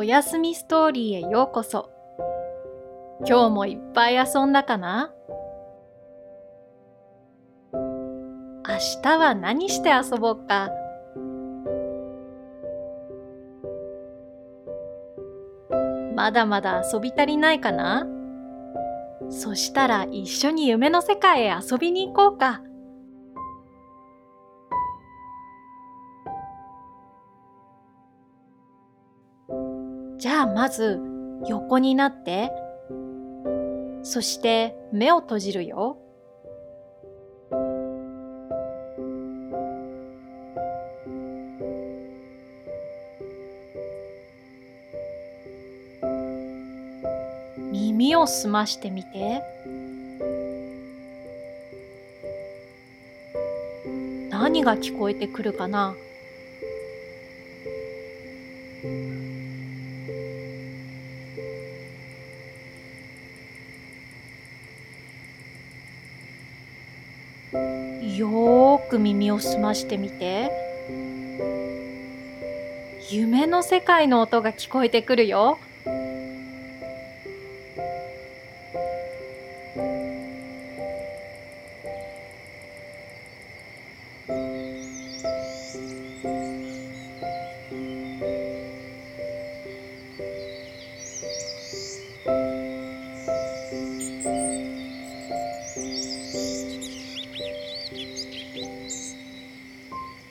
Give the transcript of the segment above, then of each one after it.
おやすみストーリーへようこそ。今日もいっぱい遊んだかな？明日は何して遊ぼうか？まだまだ遊び足りないかな？そしたら一緒に夢の世界へ遊びに行こうか。まず横になって、そして目を閉じるよ。耳を澄ましてみて。何が聞こえてくるかな？耳を澄ましてみて？夢の世界の音が聞こえてくるよ。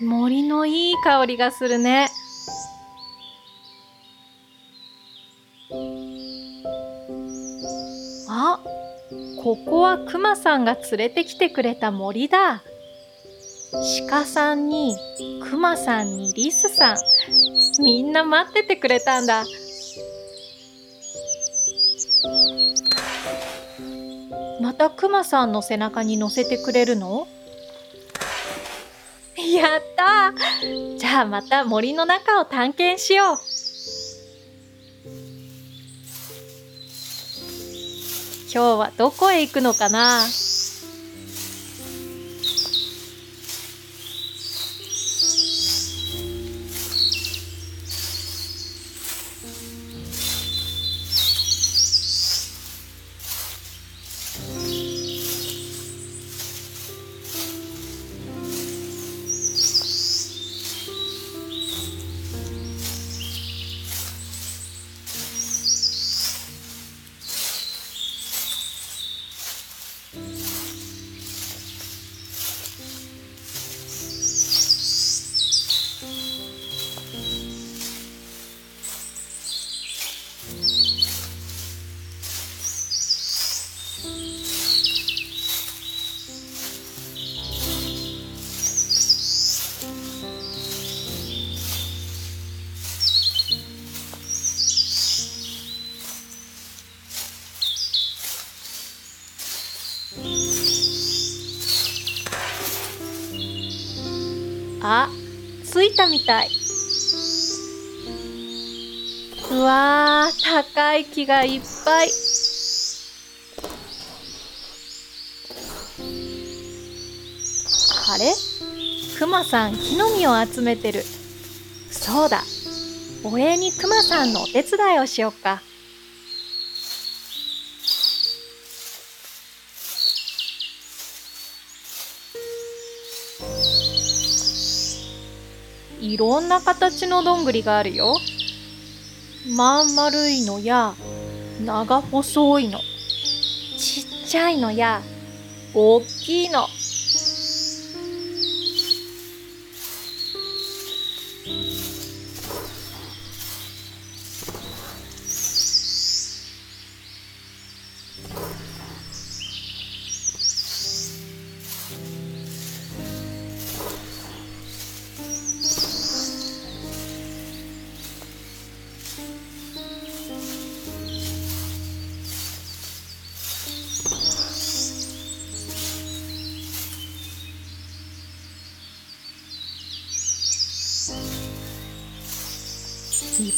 森のいい香りがするね。あ、ここはクマさんが連れてきてくれた森だ。鹿さんにクマさんにリスさん、みんな待っててくれたんだ。またクマさんの背中に乗せてくれるの？やった。じゃあまた森の中を探検しよう。今日はどこへ行くのかな？たみたい。うわー、高い木がいっぱい。あれ？クマさん木の実を集めてる。そうだ。お礼にクマさんのお手伝いをしよっか。いろんな形のどんぐりがあるよ。まん丸いのや長細いのちっちゃいのや大きいの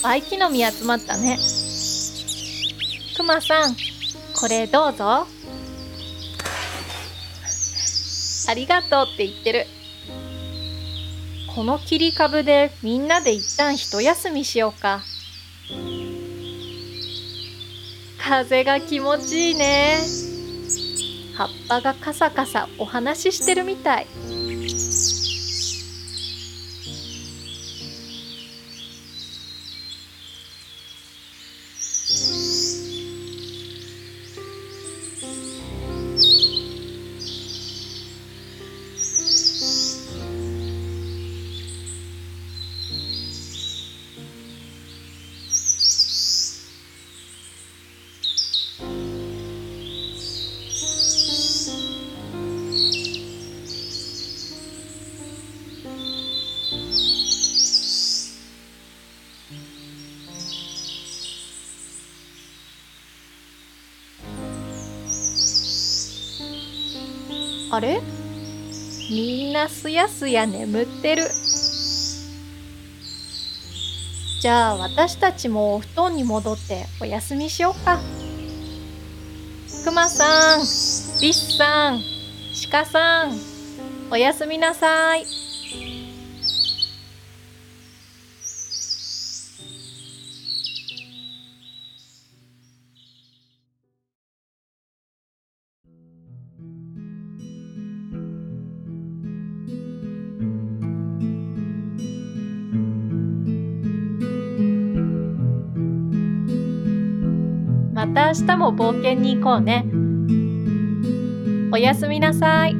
いっぱい木の実集まったね。くまさん、これどうぞ。ありがとうって言ってる。この切り株でみんなで一旦一休みしようか。風が気持ちいいね葉っぱがカサカサお話ししてるみたいあれ？みんなすやすや眠ってる。じゃあ私たちもお布団に戻ってお休みしよっか。くまさんリスさん鹿さんおやすみなさい。明日も冒険に行こうね。おやすみなさい。「